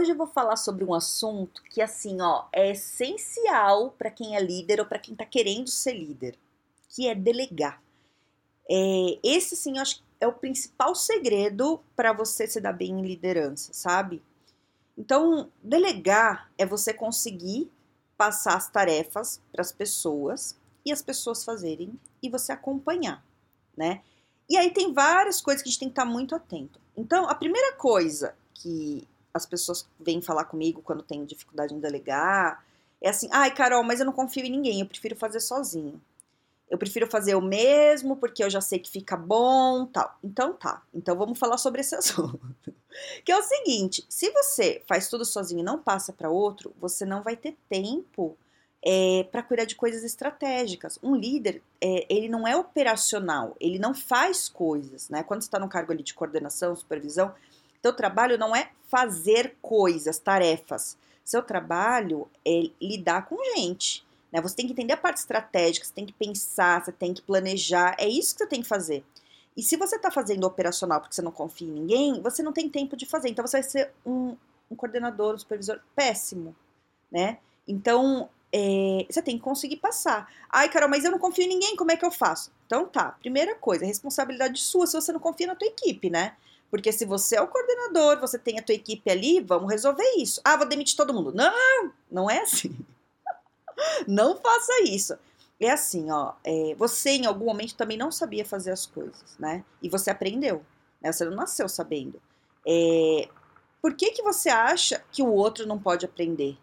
Hoje eu vou falar sobre um assunto que, assim, ó, é essencial para quem é líder ou para quem está querendo ser líder, que é delegar. É, esse, sim, eu acho é o principal segredo para você se dar bem em liderança, sabe? Então, delegar é você conseguir passar as tarefas para as pessoas e as pessoas fazerem e você acompanhar, né? E aí tem várias coisas que a gente tem que estar tá muito atento. Então, a primeira coisa que as pessoas vêm falar comigo quando tem dificuldade em delegar. É assim, ai, Carol, mas eu não confio em ninguém, eu prefiro fazer sozinho. Eu prefiro fazer o mesmo porque eu já sei que fica bom, tal. Então tá. Então vamos falar sobre esse assunto. que é o seguinte, se você faz tudo sozinho e não passa para outro, você não vai ter tempo é, para cuidar de coisas estratégicas. Um líder, é, ele não é operacional, ele não faz coisas, né? Quando você está no cargo ali de coordenação, supervisão, teu trabalho não é fazer coisas, tarefas. Seu trabalho é lidar com gente. Né? Você tem que entender a parte estratégica, você tem que pensar, você tem que planejar. É isso que você tem que fazer. E se você está fazendo operacional porque você não confia em ninguém, você não tem tempo de fazer. Então você vai ser um, um coordenador, um supervisor péssimo, né? Então é, você tem que conseguir passar. Ai, Carol, mas eu não confio em ninguém, como é que eu faço? Então tá, primeira coisa, responsabilidade sua se você não confia na tua equipe, né? Porque se você é o coordenador, você tem a tua equipe ali, vamos resolver isso. Ah, vou demitir todo mundo. Não, não é assim. não faça isso. É assim, ó, é, você em algum momento também não sabia fazer as coisas, né? E você aprendeu, né? Você não nasceu sabendo. É, por que que você acha que o outro não pode aprender?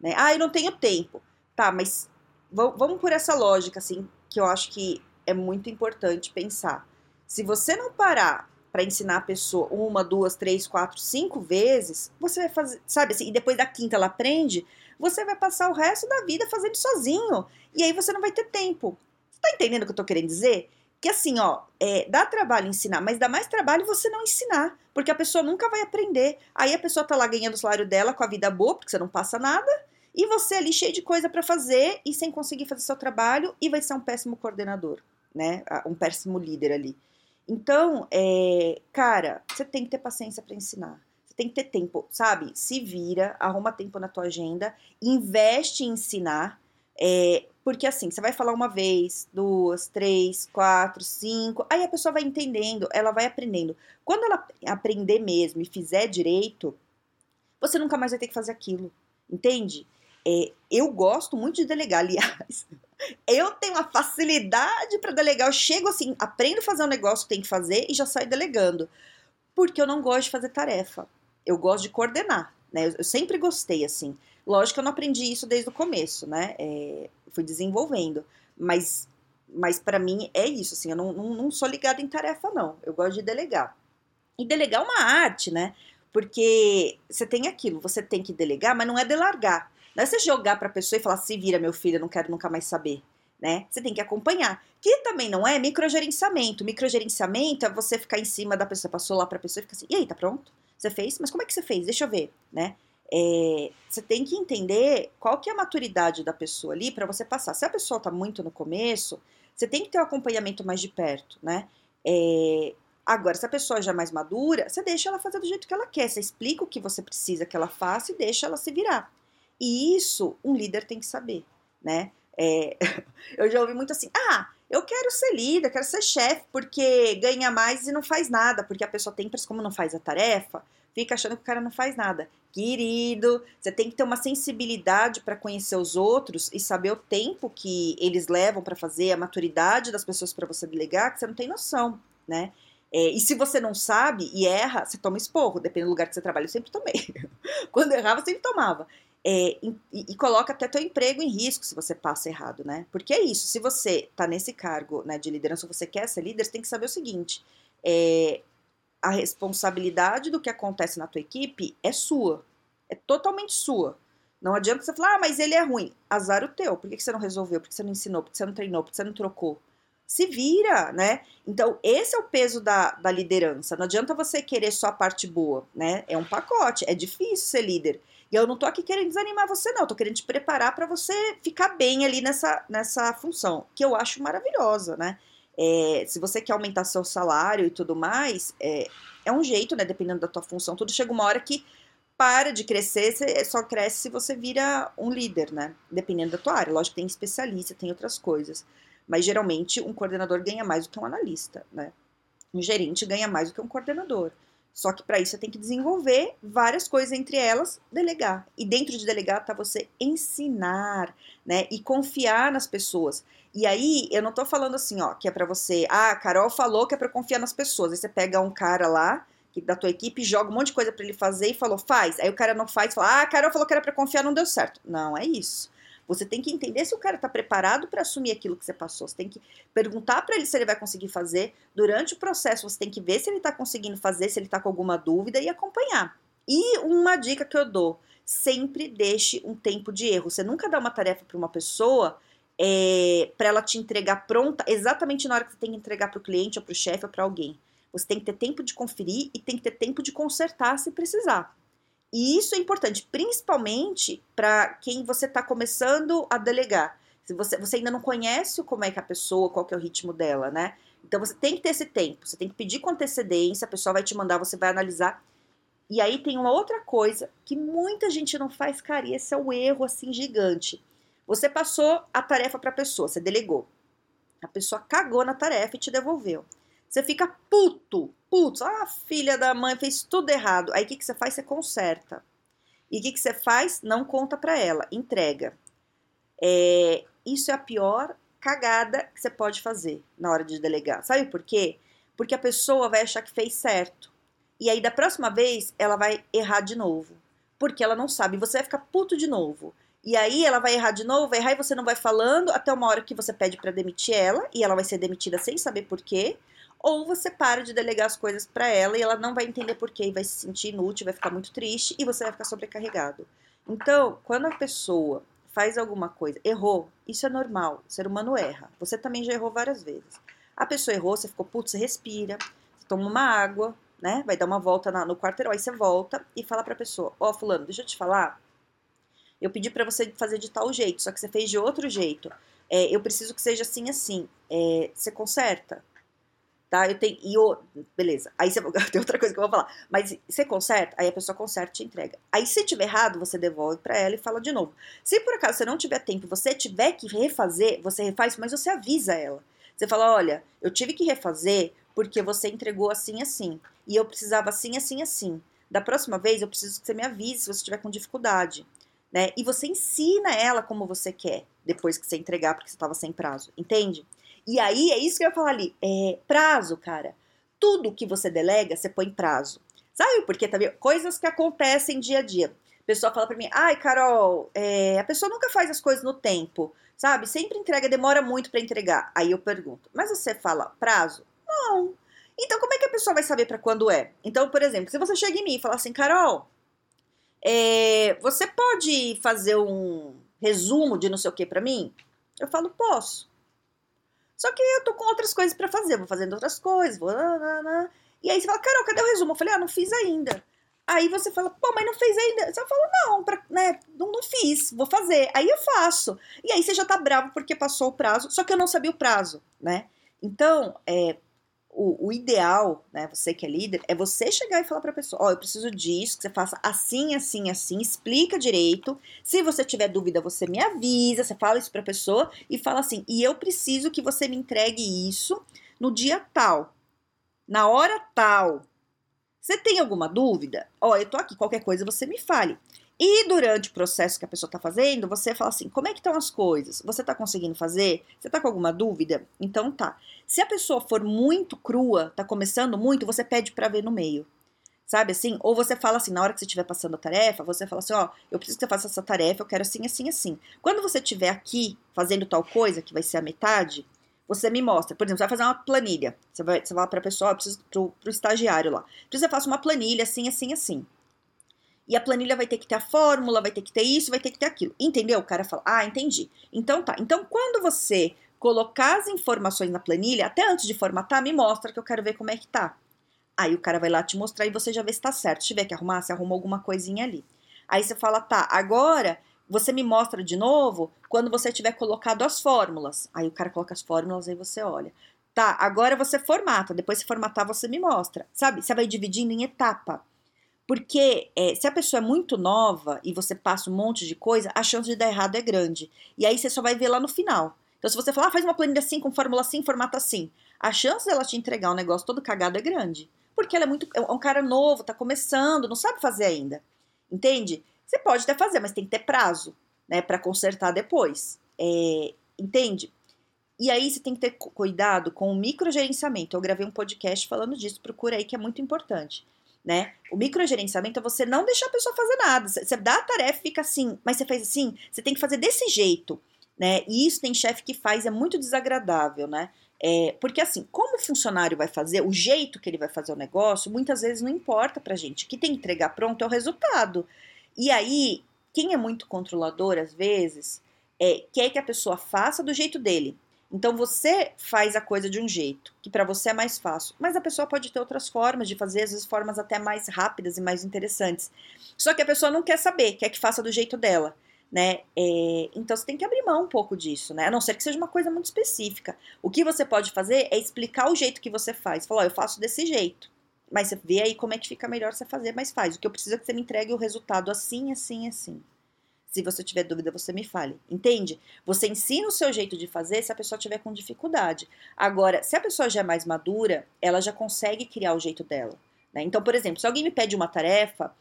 Né? Ah, eu não tenho tempo. Tá, mas vamos por essa lógica, assim, que eu acho que é muito importante pensar. Se você não parar para ensinar a pessoa uma, duas, três, quatro, cinco vezes, você vai fazer, sabe assim, e depois da quinta ela aprende, você vai passar o resto da vida fazendo sozinho. E aí você não vai ter tempo. Você tá entendendo o que eu tô querendo dizer? Que assim, ó, é, dá trabalho ensinar, mas dá mais trabalho você não ensinar, porque a pessoa nunca vai aprender. Aí a pessoa tá lá ganhando o salário dela com a vida boa, porque você não passa nada, e você ali cheio de coisa para fazer e sem conseguir fazer seu trabalho e vai ser um péssimo coordenador, né? Um péssimo líder ali. Então, é, cara, você tem que ter paciência para ensinar. Você tem que ter tempo, sabe? Se vira, arruma tempo na tua agenda, investe em ensinar. É, porque assim, você vai falar uma vez, duas, três, quatro, cinco, aí a pessoa vai entendendo, ela vai aprendendo. Quando ela aprender mesmo e fizer direito, você nunca mais vai ter que fazer aquilo, entende? É, eu gosto muito de delegar, aliás. Eu tenho uma facilidade para delegar. Eu chego assim, aprendo a fazer um negócio que tem que fazer e já saio delegando. Porque eu não gosto de fazer tarefa. Eu gosto de coordenar, né? Eu, eu sempre gostei, assim. Lógico que eu não aprendi isso desde o começo, né? É, fui desenvolvendo. Mas, mas para mim é isso, assim. Eu não, não, não sou ligada em tarefa, não. Eu gosto de delegar. E delegar é uma arte, né? Porque você tem aquilo, você tem que delegar, mas não é delargar. Não é você jogar para a pessoa e falar, se vira, meu filho, eu não quero nunca mais saber. Né? Você tem que acompanhar. Que também não é microgerenciamento. Microgerenciamento é você ficar em cima da pessoa, passou lá para a pessoa e fica assim, e aí, tá pronto? Você fez? Mas como é que você fez? Deixa eu ver, né? É, você tem que entender qual que é a maturidade da pessoa ali para você passar. Se a pessoa está muito no começo, você tem que ter o um acompanhamento mais de perto, né? É, agora, se a pessoa já é mais madura, você deixa ela fazer do jeito que ela quer. Você explica o que você precisa que ela faça e deixa ela se virar. E isso um líder tem que saber, né? É, eu já ouvi muito assim, ah, eu quero ser líder, quero ser chefe, porque ganha mais e não faz nada, porque a pessoa tem, como não faz a tarefa, fica achando que o cara não faz nada. Querido, você tem que ter uma sensibilidade para conhecer os outros e saber o tempo que eles levam para fazer, a maturidade das pessoas para você delegar, que você não tem noção, né? É, e se você não sabe e erra, você toma esporro, dependendo do lugar que você trabalha. Eu sempre tomei. Quando errava, eu sempre tomava. É, e, e, coloca até teu emprego em risco se você passa errado, né? Porque é isso, se você tá nesse cargo né, de liderança, você quer ser líder, você tem que saber o seguinte: é, a responsabilidade do que acontece na tua equipe é sua, é totalmente sua. Não adianta você falar, ah, mas ele é ruim. Azar o teu. Por que você não resolveu? Por que você não ensinou? Por que você não treinou? Por que você não trocou? Se vira, né? Então, esse é o peso da, da liderança. Não adianta você querer só a parte boa, né? É um pacote. É difícil ser líder. E eu não tô aqui querendo desanimar você, não. Eu tô querendo te preparar para você ficar bem ali nessa, nessa função, que eu acho maravilhosa, né? É, se você quer aumentar seu salário e tudo mais, é, é um jeito, né? Dependendo da tua função, tudo chega uma hora que para de crescer, você só cresce se você vira um líder, né? Dependendo da tua área. Lógico que tem especialista, tem outras coisas. Mas geralmente um coordenador ganha mais do que um analista, né? Um gerente ganha mais do que um coordenador. Só que para isso você tem que desenvolver várias coisas, entre elas, delegar. E dentro de delegar tá você ensinar, né? E confiar nas pessoas. E aí, eu não tô falando assim, ó, que é para você, ah, a Carol falou que é para confiar nas pessoas. Aí você pega um cara lá, que da tua equipe, joga um monte de coisa para ele fazer e falou, faz. Aí o cara não faz, fala, ah, a Carol falou que era para confiar, não deu certo. Não, é isso. Você tem que entender se o cara está preparado para assumir aquilo que você passou. Você tem que perguntar para ele se ele vai conseguir fazer. Durante o processo, você tem que ver se ele está conseguindo fazer, se ele está com alguma dúvida e acompanhar. E uma dica que eu dou: sempre deixe um tempo de erro. Você nunca dá uma tarefa para uma pessoa é, para ela te entregar pronta exatamente na hora que você tem que entregar para o cliente, ou para o chefe, ou para alguém. Você tem que ter tempo de conferir e tem que ter tempo de consertar se precisar. E isso é importante, principalmente para quem você está começando a delegar. Se você, você ainda não conhece como é que a pessoa, qual que é o ritmo dela, né? Então você tem que ter esse tempo, você tem que pedir com antecedência, a pessoa vai te mandar, você vai analisar. E aí tem uma outra coisa que muita gente não faz, cara, e esse é o erro assim gigante. Você passou a tarefa para a pessoa, você delegou. A pessoa cagou na tarefa e te devolveu. Você fica puto, puto. Ah, filha da mãe fez tudo errado. Aí o que, que você faz? Você conserta. E o que, que você faz? Não conta para ela, entrega. É, isso é a pior cagada que você pode fazer na hora de delegar. Sabe por quê? Porque a pessoa vai achar que fez certo. E aí, da próxima vez, ela vai errar de novo. Porque ela não sabe. Você vai ficar puto de novo. E aí ela vai errar de novo, vai errar e você não vai falando até uma hora que você pede para demitir ela e ela vai ser demitida sem saber por quê ou você para de delegar as coisas para ela e ela não vai entender porquê e vai se sentir inútil, vai ficar muito triste e você vai ficar sobrecarregado. Então, quando a pessoa faz alguma coisa, errou, isso é normal, o ser humano erra. Você também já errou várias vezes. A pessoa errou, você ficou puto, você respira, você toma uma água, né? Vai dar uma volta na, no quarteirão, aí você volta e fala pra pessoa: Ó, oh, Fulano, deixa eu te falar. Eu pedi para você fazer de tal jeito, só que você fez de outro jeito. É, eu preciso que seja assim, assim. É, você conserta? tá? Eu tenho. E o, beleza. Aí você, tem outra coisa que eu vou falar. Mas você conserta, aí a pessoa conserta e te entrega. Aí se tiver errado, você devolve para ela e fala de novo. Se por acaso você não tiver tempo, você tiver que refazer, você refaz, mas você avisa ela. Você fala: olha, eu tive que refazer porque você entregou assim, assim. E eu precisava assim, assim, assim. Da próxima vez, eu preciso que você me avise se você estiver com dificuldade. Né? E você ensina ela como você quer, depois que você entregar, porque você estava sem prazo. Entende? E aí é isso que eu ia falar ali. É prazo, cara. Tudo que você delega, você põe prazo. Sabe por quê também? Coisas que acontecem dia a dia. A pessoa fala pra mim, ai, Carol, é, a pessoa nunca faz as coisas no tempo, sabe? Sempre entrega, demora muito para entregar. Aí eu pergunto, mas você fala prazo? Não. Então como é que a pessoa vai saber para quando é? Então, por exemplo, se você chega em mim e fala assim, Carol, é, você pode fazer um resumo de não sei o que para mim? Eu falo, posso. Só que eu tô com outras coisas para fazer, vou fazendo outras coisas, vou. E aí você fala, Carol, cadê o resumo? Eu falei, ah, não fiz ainda. Aí você fala, pô, mas não fez ainda. Você fala, não, pra, né, não, não fiz, vou fazer. Aí eu faço. E aí você já tá bravo porque passou o prazo, só que eu não sabia o prazo, né? Então, é, o, o, ideal, né, você que é líder, é você chegar e falar para a pessoa: Ó, oh, eu preciso disso, que você faça assim, assim, assim, explica direito. Se você tiver dúvida, você me avisa, você fala isso para a pessoa e fala assim: e eu preciso que você me entregue isso no dia tal, na hora tal. Você tem alguma dúvida? Ó, oh, eu tô aqui, qualquer coisa você me fale. E durante o processo que a pessoa está fazendo, você fala assim: como é que estão as coisas? Você está conseguindo fazer? Você está com alguma dúvida? Então tá. Se a pessoa for muito crua, está começando muito, você pede para ver no meio. Sabe assim? Ou você fala assim, na hora que você estiver passando a tarefa, você fala assim: ó, eu preciso que você faça essa tarefa, eu quero assim, assim, assim. Quando você estiver aqui fazendo tal coisa, que vai ser a metade, você me mostra. Por exemplo, você vai fazer uma planilha. Você vai, você vai para a pessoa, eu preciso pro, pro estagiário lá. Então você faça uma planilha assim, assim, assim. E a planilha vai ter que ter a fórmula, vai ter que ter isso, vai ter que ter aquilo. Entendeu? O cara fala: "Ah, entendi". Então tá. Então quando você colocar as informações na planilha, até antes de formatar, me mostra que eu quero ver como é que tá. Aí o cara vai lá te mostrar e você já vê se tá certo. Se tiver que arrumar, você arrumou alguma coisinha ali. Aí você fala: "Tá, agora você me mostra de novo quando você tiver colocado as fórmulas". Aí o cara coloca as fórmulas aí você olha. Tá, agora você formata, depois se formatar você me mostra. Sabe? Você vai dividindo em etapa. Porque é, se a pessoa é muito nova e você passa um monte de coisa, a chance de dar errado é grande. E aí você só vai ver lá no final. Então, se você falar, ah, faz uma planilha assim, com fórmula assim, formato assim, a chance dela te entregar um negócio todo cagado é grande. Porque ela é muito. É um cara novo, tá começando, não sabe fazer ainda. Entende? Você pode até fazer, mas tem que ter prazo, né, para consertar depois. É, entende? E aí você tem que ter cuidado com o microgerenciamento. Eu gravei um podcast falando disso, procura aí que é muito importante né? O microgerenciamento é você não deixar a pessoa fazer nada. Você dá a tarefa e fica assim, mas você fez assim, você tem que fazer desse jeito, né? E isso tem chefe que faz, é muito desagradável, né? É, porque assim, como o funcionário vai fazer, o jeito que ele vai fazer o negócio, muitas vezes não importa pra gente. O que tem que entregar pronto é o resultado. E aí, quem é muito controlador, às vezes, é, quer que a pessoa faça do jeito dele. Então você faz a coisa de um jeito, que para você é mais fácil, mas a pessoa pode ter outras formas de fazer, às vezes formas até mais rápidas e mais interessantes. Só que a pessoa não quer saber, quer que faça do jeito dela, né? É, então você tem que abrir mão um pouco disso, né? A não ser que seja uma coisa muito específica. O que você pode fazer é explicar o jeito que você faz. Falar, oh, eu faço desse jeito. Mas você vê aí como é que fica melhor você fazer, mas faz. O que eu preciso é que você me entregue o resultado assim, assim, assim. Se você tiver dúvida, você me fale. Entende? Você ensina o seu jeito de fazer se a pessoa tiver com dificuldade. Agora, se a pessoa já é mais madura, ela já consegue criar o jeito dela. Né? Então, por exemplo, se alguém me pede uma tarefa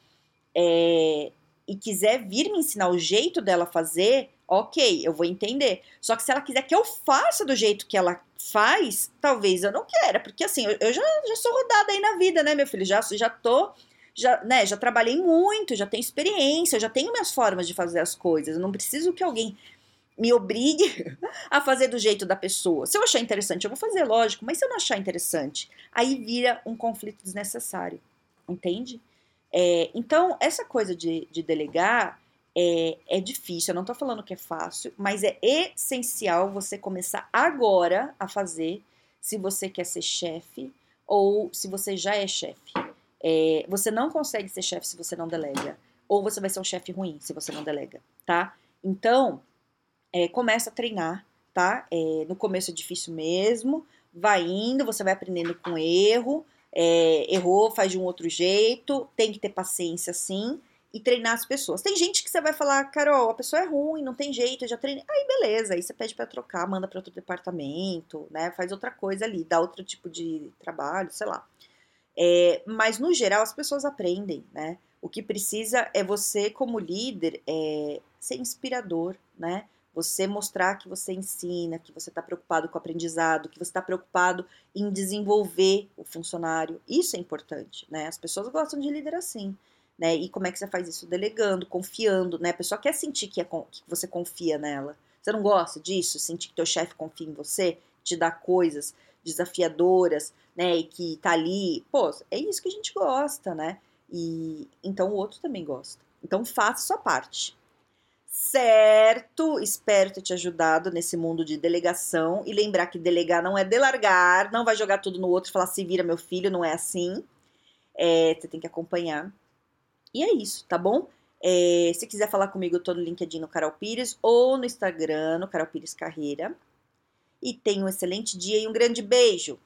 é, e quiser vir me ensinar o jeito dela fazer, ok, eu vou entender. Só que se ela quiser que eu faça do jeito que ela faz, talvez eu não queira, porque assim, eu, eu já, já sou rodada aí na vida, né, meu filho? Já, já tô já, né, já trabalhei muito, já tenho experiência, já tenho minhas formas de fazer as coisas. Eu não preciso que alguém me obrigue a fazer do jeito da pessoa. Se eu achar interessante, eu vou fazer, lógico, mas se eu não achar interessante, aí vira um conflito desnecessário, entende? É, então, essa coisa de, de delegar é, é difícil, eu não tô falando que é fácil, mas é essencial você começar agora a fazer se você quer ser chefe ou se você já é chefe. É, você não consegue ser chefe se você não delega. Ou você vai ser um chefe ruim se você não delega, tá? Então, é, começa a treinar, tá? É, no começo é difícil mesmo, vai indo, você vai aprendendo com erro, é, errou, faz de um outro jeito, tem que ter paciência sim e treinar as pessoas. Tem gente que você vai falar, Carol, a pessoa é ruim, não tem jeito, eu já treinei. Aí beleza, aí você pede para trocar, manda para outro departamento, né? Faz outra coisa ali, dá outro tipo de trabalho, sei lá. É, mas no geral as pessoas aprendem, né? O que precisa é você, como líder, é, ser inspirador, né? Você mostrar que você ensina, que você está preocupado com o aprendizado, que você está preocupado em desenvolver o funcionário. Isso é importante, né? As pessoas gostam de líder assim, né? E como é que você faz isso? Delegando, confiando, né? A pessoa quer sentir que, é, que você confia nela. Você não gosta disso? Sentir que teu chefe confia em você, te dá coisas desafiadoras, né, e que tá ali, pô, é isso que a gente gosta, né? E então o outro também gosta. Então faça sua parte. Certo? Espero ter te ajudado nesse mundo de delegação e lembrar que delegar não é delargar, não vai jogar tudo no outro e falar se vira meu filho, não é assim. É, você tem que acompanhar. E é isso, tá bom? É, se quiser falar comigo, eu tô no LinkedIn no Carol Pires ou no Instagram, no Carol Pires Carreira. E tenha um excelente dia e um grande beijo!